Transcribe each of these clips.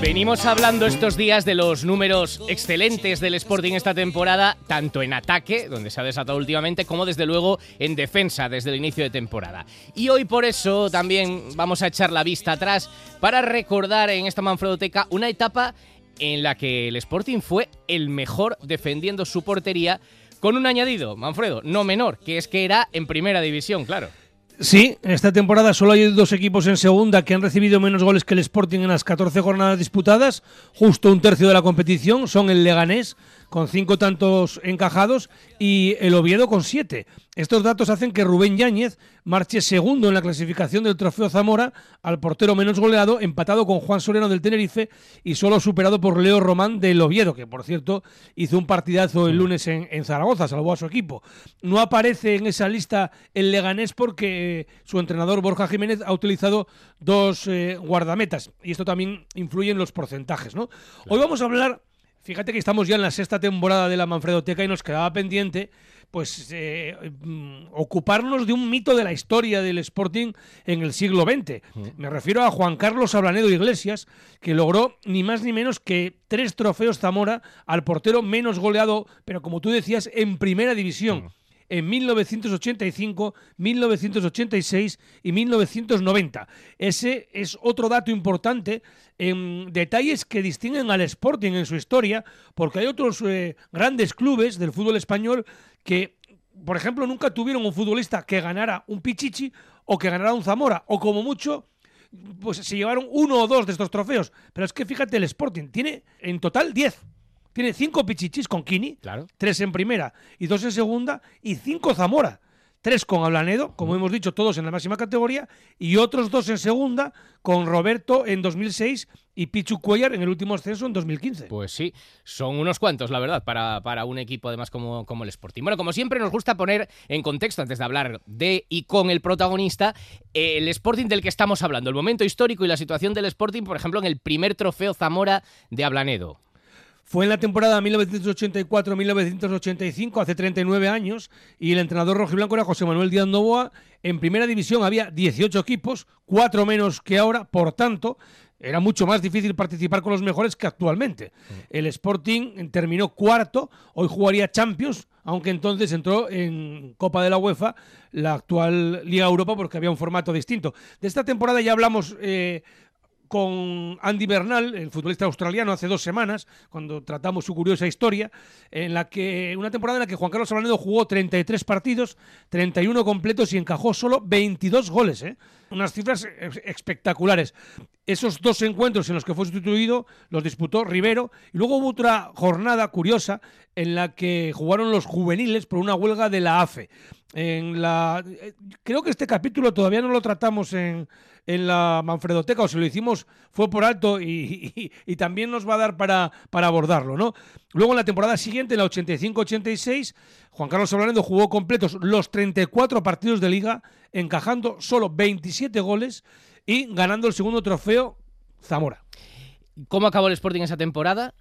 Venimos hablando estos días de los números excelentes del Sporting esta temporada, tanto en ataque, donde se ha desatado últimamente, como desde luego en defensa desde el inicio de temporada. Y hoy por eso también vamos a echar la vista atrás para recordar en esta Manfredoteca una etapa en la que el Sporting fue el mejor defendiendo su portería con un añadido, Manfredo, no menor, que es que era en primera división, claro. Sí, esta temporada solo hay dos equipos en segunda que han recibido menos goles que el Sporting en las 14 jornadas disputadas, justo un tercio de la competición, son el Leganés con cinco tantos encajados y el Oviedo con siete. Estos datos hacen que Rubén Yáñez marche segundo en la clasificación del Trofeo Zamora al portero menos goleado, empatado con Juan Soleno del Tenerife y solo superado por Leo Román del Oviedo, que por cierto hizo un partidazo el lunes en, Zaragoza, salvó a su equipo. No aparece en esa lista el Leganés porque su entrenador Borja Jiménez ha utilizado dos eh, guardametas y esto también influye en los porcentajes. ¿no? Hoy vamos a hablar Fíjate que estamos ya en la sexta temporada de la Manfredoteca y nos quedaba pendiente pues eh, mm, ocuparnos de un mito de la historia del Sporting en el siglo XX. Me refiero a Juan Carlos Ablanedo Iglesias, que logró ni más ni menos que tres trofeos Zamora al portero menos goleado, pero como tú decías, en primera división en 1985, 1986 y 1990. Ese es otro dato importante en detalles que distinguen al Sporting en su historia, porque hay otros eh, grandes clubes del fútbol español que, por ejemplo, nunca tuvieron un futbolista que ganara un Pichichi o que ganara un Zamora, o como mucho pues se llevaron uno o dos de estos trofeos. Pero es que fíjate, el Sporting tiene en total 10. Tiene cinco pichichis con Kini, claro. tres en primera y dos en segunda, y cinco Zamora. Tres con Ablanedo, como hemos dicho, todos en la máxima categoría, y otros dos en segunda, con Roberto en 2006 y Pichu Cuellar en el último ascenso en 2015. Pues sí, son unos cuantos, la verdad, para, para un equipo además como, como el Sporting. Bueno, como siempre nos gusta poner en contexto, antes de hablar de y con el protagonista, el Sporting del que estamos hablando, el momento histórico y la situación del Sporting, por ejemplo, en el primer trofeo Zamora de Ablanedo. Fue en la temporada 1984-1985, hace 39 años, y el entrenador rojiblanco era José Manuel Díaz Novoa. En primera división había 18 equipos, cuatro menos que ahora, por tanto, era mucho más difícil participar con los mejores que actualmente. Mm. El Sporting terminó cuarto, hoy jugaría Champions, aunque entonces entró en Copa de la UEFA, la actual Liga Europa, porque había un formato distinto. De esta temporada ya hablamos eh, con Andy Bernal, el futbolista australiano, hace dos semanas, cuando tratamos su curiosa historia, en la que una temporada en la que Juan Carlos Ablanedo jugó 33 partidos, 31 completos y encajó solo 22 goles, ¿eh? unas cifras espectaculares. Esos dos encuentros en los que fue sustituido los disputó Rivero y luego hubo otra jornada curiosa en la que jugaron los juveniles por una huelga de la AFE. En la, eh, creo que este capítulo todavía no lo tratamos en, en la Manfredoteca, o si lo hicimos fue por alto y, también nos va a dar para, para, abordarlo, ¿no? Luego en la temporada siguiente, en la 85-86, Juan Carlos Ablanedo jugó completos los 34 partidos de liga, encajando solo 27 goles y ganando el segundo trofeo Zamora. ¿Cómo acabó el Sporting esa temporada?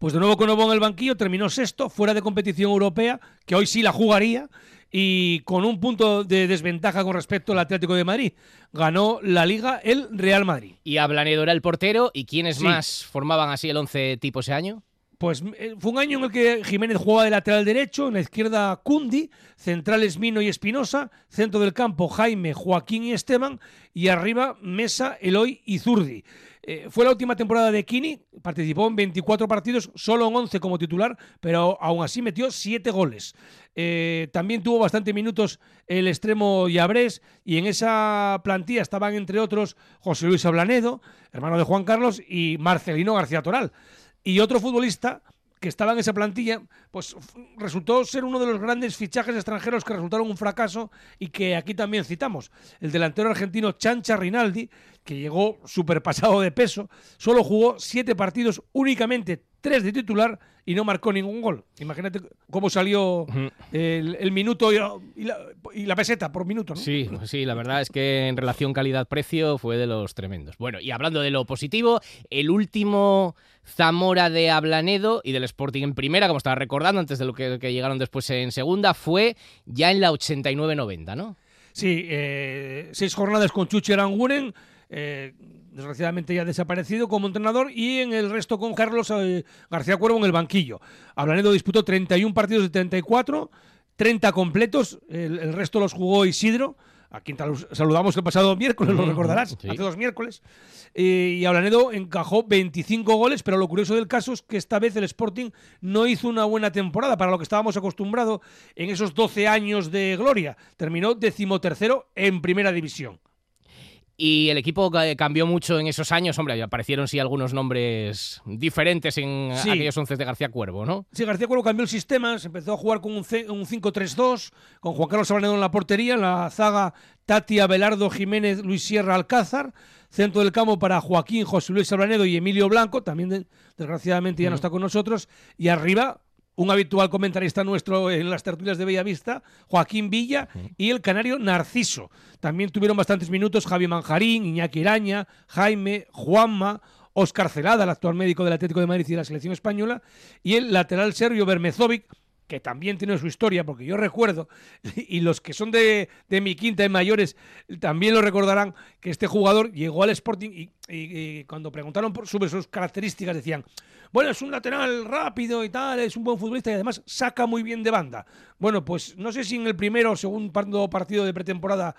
Pues de nuevo con Novo en el banquillo, terminó sexto, fuera de competición europea, que hoy sí la jugaría, y con un punto de desventaja con respecto al Atlético de Madrid. Ganó la Liga el Real Madrid. Y Ablanedo era el portero. ¿Y quiénes más formaban así el once tipo ese año? Pues eh, fue un año en el que Jiménez jugaba de lateral derecho, en la izquierda Cundi, centrales Mino y Espinosa, centro del campo Jaime, Joaquín y Esteban, y arriba Mesa, Eloy y Zurdi. Eh, fue la última temporada de Kini, participó en 24 partidos, solo en 11 como titular, pero aún así metió 7 goles. Eh, también tuvo bastante minutos el extremo Yabrés y en esa plantilla estaban entre otros José Luis Ablanedo, hermano de Juan Carlos, y Marcelino García Toral. Y otro futbolista que estaba en esa plantilla, pues resultó ser uno de los grandes fichajes extranjeros que resultaron un fracaso y que aquí también citamos. El delantero argentino Chancha Rinaldi, que llegó pasado de peso, solo jugó siete partidos únicamente, tres de titular y no marcó ningún gol. Imagínate cómo salió el, el minuto y, y, la, y, la, peseta por minuto. ¿no? Sí, sí, la verdad es que en relación calidad-precio fue de los tremendos. Bueno, y hablando de lo positivo, el último Zamora de Ablanedo y del Sporting en primera, como estaba recordando antes de lo que, llegaron después en segunda, fue ya en la 89-90, ¿no? Sí, eh, seis jornadas con Chuchi Aranguren. Eh, desgraciadamente ya desaparecido como entrenador, y en el resto con Carlos eh, García Cuervo en el banquillo. Ablanedo disputó 31 partidos de 34, 30 completos, el resto los jugó Isidro, a quien saludamos el pasado miércoles, lo recordarás, sí. hace dos miércoles. Eh, y Ablanedo encajó 25 goles, pero lo curioso del caso es que esta vez el Sporting no hizo una buena temporada para lo que estábamos acostumbrados en esos 12 años de gloria. Terminó decimotercero en primera división. Y el equipo cambió mucho en esos años. Hombre, aparecieron sí algunos nombres diferentes en sí. aquellos once de García Cuervo, ¿no? Sí, García Cuervo cambió el sistema, se empezó a jugar con un, un 5-3-2, con Juan Carlos Ablanedo en la portería, en la zaga Tati Abelardo Jiménez, Luis Sierra Alcázar, centro del campo para Joaquín, José Luis Ablanedo y Emilio Blanco, también desgraciadamente ya no está con nosotros, y arriba un habitual comentarista nuestro en las tertulias de Bellavista, Joaquín Villa, y el canario Narciso. También tuvieron bastantes minutos Javi Manjarín, Iñaki Iraña, Jaime, Juanma, Óscar Celada, el actual médico del Atlético de Madrid y de la selección española, y el lateral serbio Bermezovic, que también tiene su historia, porque yo recuerdo, y los que son de, de mi quinta y mayores también lo recordarán, que este jugador llegó al Sporting y, y, cuando preguntaron por, sobre sus características decían, bueno, es un lateral rápido y tal, es un buen futbolista y además saca muy bien de banda. Bueno, pues no sé si en el primero o segundo partido de pretemporada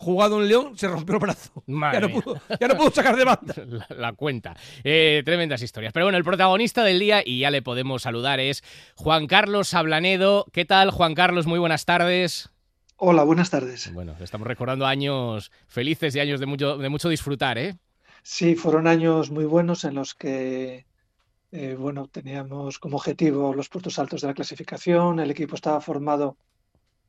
jugado en León, se rompió el brazo. Ya no, pudo, ya no, pudo, sacar de banda. La, la cuenta. Eh, tremendas historias. Pero bueno, el protagonista del día, y ya le podemos saludar, es Juan Carlos Ablanedo. ¿Qué tal, Juan Carlos? Muy buenas tardes. Hola, buenas tardes. Bueno, estamos recordando años felices y años de mucho, de mucho disfrutar, ¿eh? Sí, fueron años muy buenos en los que eh, bueno, teníamos como objetivo los puestos altos de la clasificación, el equipo estaba formado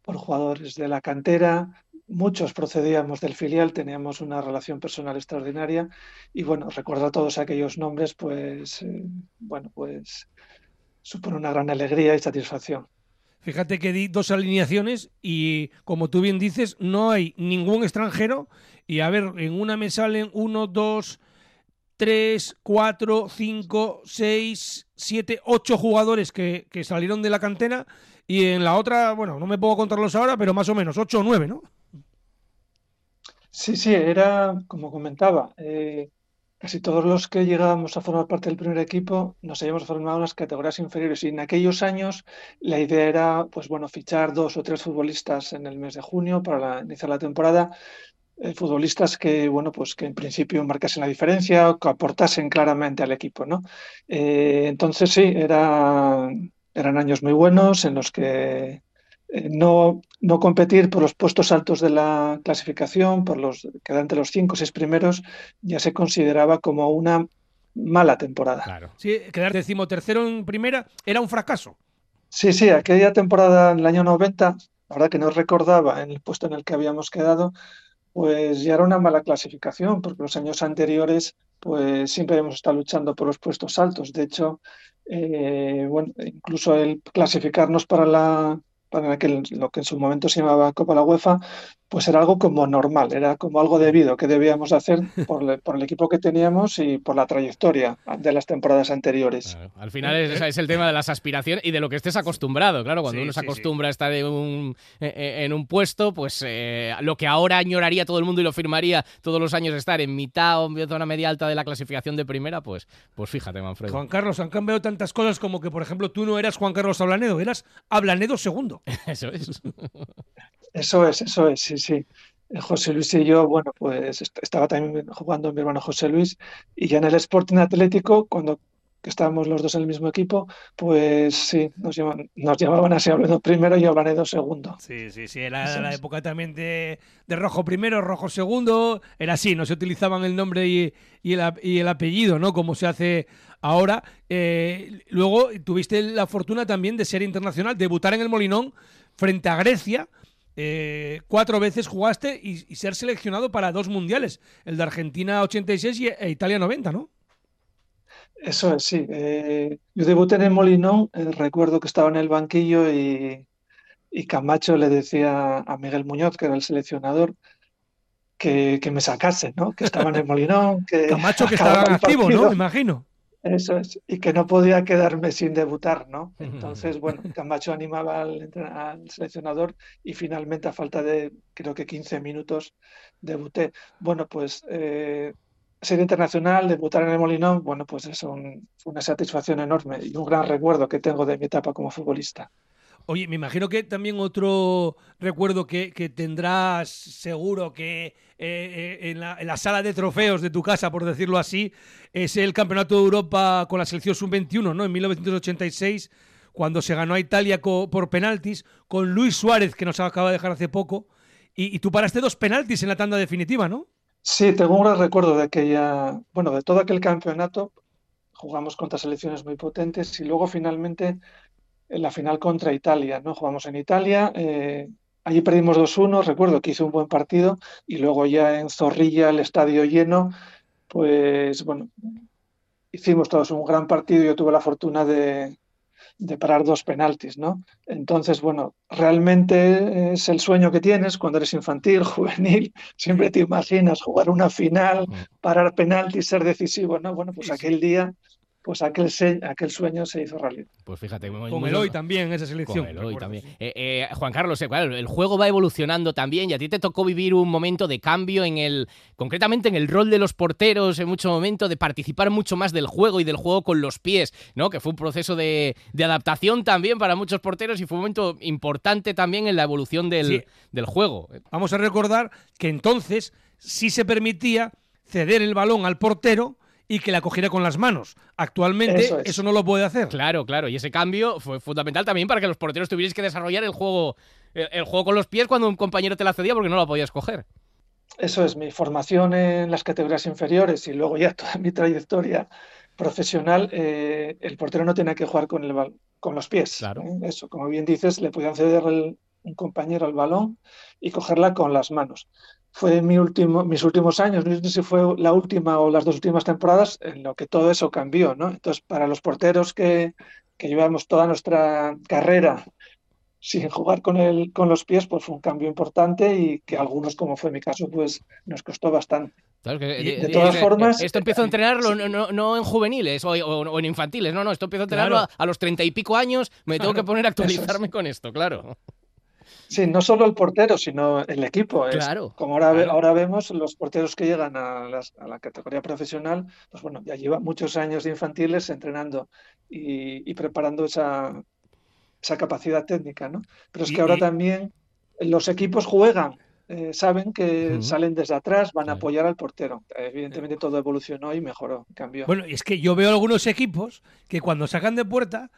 por jugadores de la cantera, muchos procedíamos del filial, teníamos una relación personal extraordinaria y bueno, recordar todos aquellos nombres, pues eh, bueno, pues supone una gran alegría y satisfacción. Fíjate que di dos alineaciones y como tú bien dices, no hay ningún extranjero y a ver, en una me salen uno, dos, 3, 4, 5, 6, 7, 8 jugadores que, que, salieron de la cantera y en la otra, bueno, no me puedo contarlos ahora, pero más o menos 8 o 9, ¿no? Sí, sí, era, como comentaba, eh, casi todos los que llegábamos a formar parte del primer equipo nos habíamos formado en las categorías inferiores y en aquellos años la idea era, pues bueno, fichar dos o tres futbolistas en el mes de junio para iniciar la temporada eh, futbolistas que, bueno, pues que en principio marcasen la diferencia o que aportasen claramente al equipo, ¿no? Eh, entonces sí, era, eran años muy buenos en los que eh, no, no competir por los puestos altos de la clasificación, por los quedar entre los cinco o seis primeros, ya se consideraba como una mala temporada. Claro. Sí, quedar decimotercero en primera era un fracaso. Sí, sí, aquella temporada en el año 90, la verdad que no recordaba en el puesto en el que habíamos quedado, pues ya era una mala clasificación, porque los años anteriores pues siempre hemos estado luchando por los puestos altos. De hecho, eh, bueno, incluso el clasificarnos para la para aquel, lo que en su momento se llamaba Copa la UEFA, pues era algo como normal, era como algo debido que debíamos hacer por, le, por el equipo que teníamos y por la trayectoria de las temporadas anteriores. Claro. Al final es, es, el tema de las aspiraciones y de lo que estés acostumbrado. Claro, cuando sí, uno se acostumbra sí, a estar en un, en un puesto, pues eh, lo que ahora añoraría todo el mundo y lo firmaría todos los años estar en mitad o en zona media alta de la clasificación de primera, pues, pues fíjate, Manfredo. Juan Carlos, han cambiado tantas cosas como que, por ejemplo, tú no eras Juan Carlos Ablanedo, eras Ablanedo segundo. Eso es. Eso es, eso es, sí, sí. José Luis y yo, bueno, pues estaba también jugando mi hermano José Luis y ya en el Sporting Atlético, cuando estábamos los dos en el mismo equipo, pues sí, nos llamaban, nos llamaban así, primero y Ablanedo segundo. Sí, sí, sí, era la época también de, de, Rojo primero, Rojo segundo, era así, no se utilizaban el nombre y, y, el, y el, apellido, ¿no? Como se hace ahora. Eh, luego tuviste la fortuna también de ser internacional, debutar en el Molinón frente a Grecia, eh, cuatro veces jugaste y, y, ser seleccionado para dos mundiales, el de Argentina 86 y, e Italia 90, ¿no? Eso es, sí. Eh, yo debuté en el Molinón, eh, recuerdo que estaba en el banquillo y, y Camacho le decía a Miguel Muñoz, que era el seleccionador, que, que me sacase, ¿no? Que estaba en el Molinón, que Camacho que estaba activo. ¿no? Me imagino. Eso es, y que no podía quedarme sin debutar, ¿no? Entonces, bueno, Camacho animaba al, seleccionador y finalmente a falta de, creo que 15 minutos, debuté. Bueno, pues eh, ser internacional, debutar en el Molinón, bueno, pues es un- una satisfacción enorme y un gran recuerdo que tengo de mi etapa como futbolista. Oye, me imagino que también otro recuerdo que, tendrás seguro que eh, eh, en, la, sala de trofeos de tu casa, por decirlo así, es el Campeonato de Europa con la selección sub-21, ¿no? En 1986, cuando se ganó a Italia por penaltis, con Luis Suárez, que nos acaba de dejar hace poco, y tú paraste dos penaltis en la tanda definitiva, ¿no? Sí, tengo un gran recuerdo de aquella, bueno, de todo aquel campeonato. Jugamos contra selecciones muy potentes y luego finalmente en la final contra Italia, ¿no? Jugamos en Italia, eh, allí perdimos 2-1, recuerdo que hice un buen partido y luego ya en Zorrilla, el estadio lleno, pues bueno, hicimos todos un gran partido yo tuve la fortuna de, de parar dos penaltis, ¿no? Entonces, bueno, realmente es el sueño que tienes cuando eres infantil, juvenil, siempre te imaginas jugar una final, parar penaltis, ser decisivo, ¿no? Bueno, pues aquel día, pues aquel, se- aquel sueño se hizo realidad. Pues fíjate, muy- Con muy- Eloy también en esa Con selección. Eloy recuerdo, también. sí. Eh, eh, Juan Carlos, eh, el juego va evolucionando también y a ti te tocó vivir un momento de cambio en el, concretamente en el rol de los porteros, en mucho momento de participar mucho más del juego y del juego con los pies, ¿no? Que fue un proceso de, de adaptación también para muchos porteros y fue un momento importante también en la evolución del, Sí. del juego. Vamos a recordar que entonces sí se permitía ceder el balón al portero y que la cogiera con las manos. Actualmente Eso eso, es. no lo puede hacer. Claro, claro, y ese cambio fue fundamental también para que los porteros tuvierais que desarrollar el juego, el, el juego con los pies cuando un compañero te la cedía porque no la podías coger. Eso es mi formación en las categorías inferiores y luego ya toda mi trayectoria profesional, eh, el portero no tiene que jugar con, el, con los pies. Claro. ¿eh? Eso, como bien dices, le podían ceder el- un compañero el balón y cogerla con las manos. Fue mi último, mis últimos años, no sé si fue la última o las dos últimas temporadas, en lo que todo eso cambió, ¿no? Entonces, para los porteros que, que llevamos toda nuestra carrera sin jugar con el, con los pies, pues fue un cambio importante y que algunos, como fue mi caso, pues nos costó bastante. Claro, que, Y eh, de eh, todas eh, formas- Esto empiezo a entrenarlo no, no- no en juveniles o, o- o en infantiles, no, no, esto empiezo a entrenarlo Claro. a, a los treinta y pico años, me tengo que poner a es. actualizarme con esto, claro. Sí, no solo el portero, sino el equipo. Es, Claro, como ahora, claro. ahora vemos, los porteros que llegan a, las- a la categoría profesional, pues bueno, ya llevan muchos años de infantiles entrenando y, y preparando esa, esa capacidad técnica, ¿no? Pero es que ahora también los equipos juegan, eh, saben que salen desde atrás, van a apoyar al portero. Evidentemente todo evolucionó y mejoró, cambió. Bueno, y es que yo veo algunos equipos que cuando sacan de puerta,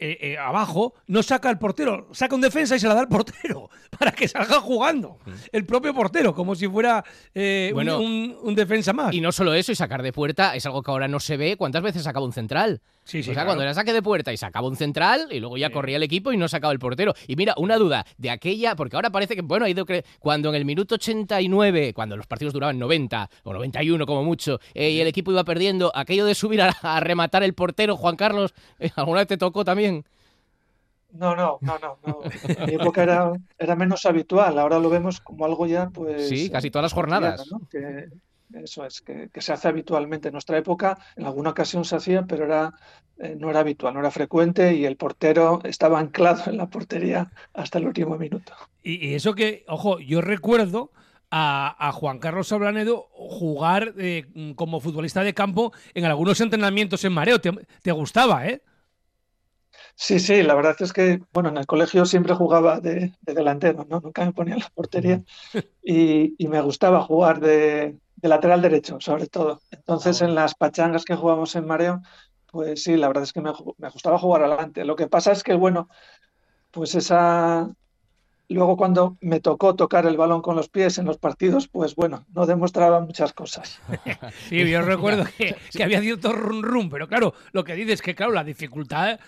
eh, eh, abajo, no saca el portero, saca un defensa y se la da al portero para que salga jugando. El propio portero, como si fuera eh, un- Bueno, un, un defensa más. Y no solo eso, y sacar de puerta es algo que ahora no se ve. ¿Cuántas veces sacaba un central? Sí, sí, o sea, claro. cuando era saque de puerta y sacaba un central y luego ya Sí. corría el equipo y no sacaba el portero. Y mira, una duda de aquella, porque ahora parece que, bueno, ha ido cre- cuando en el minuto 89, cuando los partidos duraban 90 o 91 como mucho, eh, y el equipo iba perdiendo, aquello de subir a, a rematar el portero, Juan Carlos, eh, ¿alguna vez te tocó también? No, no, no, no, no. En mi época era, era menos habitual, ahora lo vemos como algo ya, pues... Sí, casi todas las jornadas. ¿no? Que eso es, que, que se hace habitualmente. En nuestra época, en alguna ocasión se hacía, pero era, eh, no era habitual, no era frecuente y el portero estaba anclado en la portería hasta el último minuto. Y, y eso que, ojo, yo recuerdo a, a Juan Carlos Ablanedo jugar eh, como futbolista de campo en algunos entrenamientos en mareo. Te, te gustaba, ¿eh? Sí, sí, la verdad es que, bueno, en el colegio siempre jugaba de, de delantero, ¿no? Nunca me ponía en la portería y, y me gustaba jugar de, de lateral derecho, sobre todo. Entonces, Ah, en las pachangas que jugábamos en mareo, pues sí, la verdad es que me, me gustaba jugar adelante. Lo que pasa es que, bueno, pues esa... Luego cuando me tocó tocar el balón con los pies en los partidos, pues bueno, no demostraba muchas cosas. Sí, yo recuerdo que, que había cierto run run, pero claro, lo que dices es que, claro, la dificultad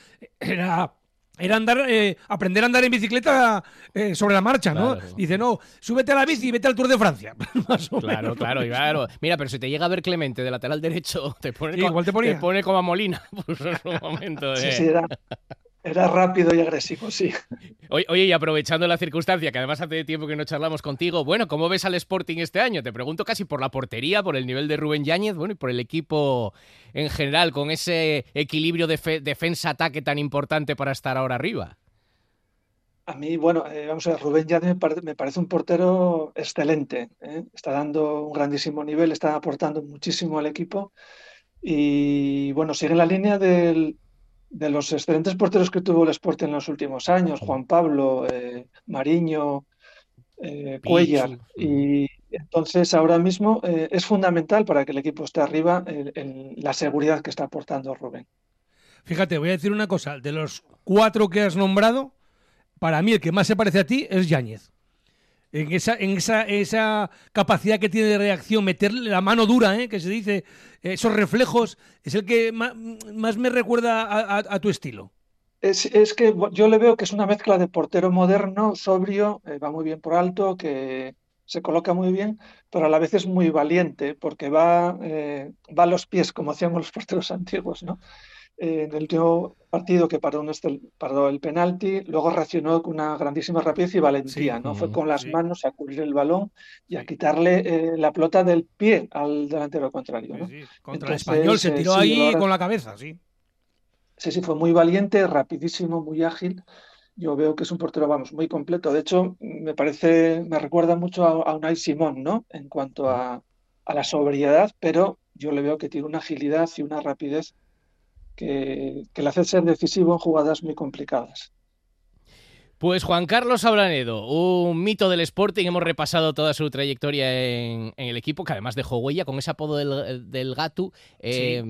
era era andar, eh, aprender a andar en bicicleta eh, sobre la marcha, ¿no? Claro. Dice, no, súbete a la bici y vete al Tour de Francia. Más o Claro, menos. claro, claro. Mira, pero si te llega a ver Clemente de lateral derecho, te pone, Sí, como, igual te ponía. pone como a Molina. Pues en un momento Sí, sí, era, era rápido y agresivo, sí. Oye, y aprovechando la circunstancia, que además hace tiempo que no charlamos contigo, bueno, ¿cómo ves al Sporting este año? Te pregunto casi por la portería, por el nivel de Rubén Yáñez, bueno, y por el equipo en general, con ese equilibrio de defensa-ataque tan importante para estar ahora arriba. A mí, bueno, eh, vamos a ver, Rubén Yáñez me, pare- me parece un portero excelente, ¿eh? Está dando un grandísimo nivel, está aportando muchísimo al equipo y, bueno, sigue la línea del- de los excelentes porteros que tuvo el Sporting en los últimos años, Juan Pablo, eh, Mariño, eh. Cuellar. Y entonces ahora mismo eh, es fundamental para que el equipo esté arriba el- el- la seguridad que está aportando Rubén. Fíjate, voy a decir una cosa. De los cuatro que has nombrado, para mí el que más se parece a ti es Yáñez. En esa, en esa, esa capacidad que tiene de reacción, meterle la mano dura, ¿eh? que se dice, esos reflejos, es el que ma- más, me recuerda a, tu estilo. Es, es que yo le veo que es una mezcla de portero moderno, sobrio, eh, va muy bien por alto, que se coloca muy bien, pero a la vez es muy valiente porque va, eh, va a los pies, como hacían los porteros antiguos, ¿no? Eh, en el último partido que paró, un estel- paró el penalti, luego reaccionó con una grandísima rapidez y valentía, Sí, ¿no? Fue ujú, con las sí. manos a cubrir el balón y a quitarle eh, la pelota del pie al delantero contrario, ¿no? Contra el Entonces, español se eh, tiró sí, ahí ahora- con la cabeza, sí. Sí, sí, fue muy valiente, rapidísimo, muy ágil. Yo veo que es un portero, vamos, muy completo. De hecho, me parece, me recuerda mucho a, a Unai Simón, ¿no? En cuanto a, a la sobriedad, pero yo le veo que tiene una agilidad y una rapidez que, que le hace ser decisivo en jugadas muy complicadas. Pues Juan Carlos Ablanedo, un mito del Sporting, hemos repasado toda su trayectoria en, en el equipo, que además dejó huella con ese apodo del, del Gatu. Eh,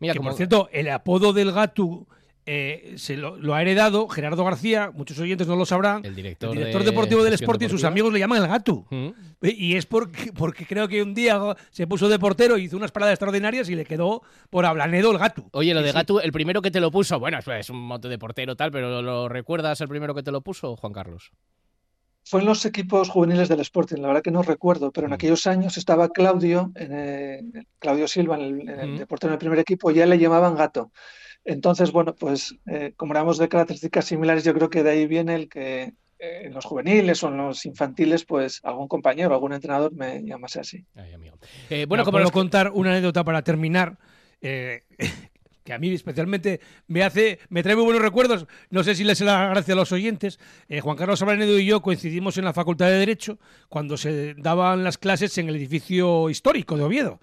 Mira, que como- por cierto, el apodo del Gatu eh, se lo, lo ha heredado Gerardo García, muchos oyentes no lo sabrán. el director, El director de deportivo del Sporting, sus Deportiva. amigos le llaman el Gatu. Mm. Y es porque, porque creo que un día se puso de portero, hizo unas paradas extraordinarias y le quedó por Ablanedo el Gatu. Oye, lo de sí. Gatu, el primero que te lo puso, bueno, es- es un mote de portero tal, pero ¿lo recuerdas el primero que te lo puso, Juan Carlos? Fue en los equipos juveniles del Sporting, la verdad que no recuerdo, pero en Mm. aquellos años estaba Claudio, en, eh, Claudio Silva, en el, en el Mm. de portero en el primer equipo, y ya le llamaban Gato. Entonces, bueno, pues eh, como éramos de características similares, yo creo que de ahí viene el que eh, en los juveniles o en los infantiles, pues algún compañero, algún entrenador me llamase así. Ay, amigo. Eh, bueno, Bueno, como contar una anécdota para terminar. eh, que a mí especialmente me hace, me trae muy buenos recuerdos. No sé si les la gracia a los oyentes. Eh, Juan Carlos Ablanedo y yo coincidimos en la Facultad de Derecho cuando se daban las clases en el edificio histórico de Oviedo.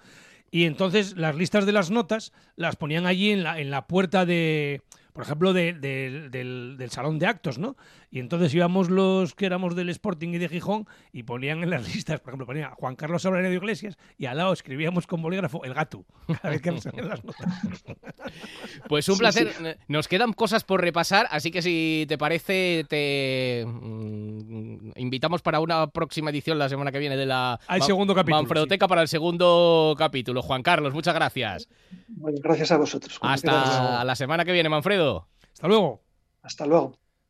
Y entonces las listas de las notas las ponían allí en la, en la puerta de, por ejemplo, de- de- del, del salón de actos, ¿no? Y entonces íbamos los que éramos del Sporting y de Gijón y ponían en las listas, por ejemplo, ponía Juan Carlos Ablanedo Iglesias y al lado escribíamos con bolígrafo el gato, cada vez que nos las notas. Pues un Sí, placer. sí. Nos quedan cosas por repasar, así que si te parece, te mm, invitamos para una próxima edición la semana que viene de la Al Ma- segundo capítulo, Manfredoteca para el segundo capítulo. Juan Carlos, muchas gracias. Bueno, gracias a vosotros. Hasta la semana que viene, Manfredo. Hasta luego. Hasta luego.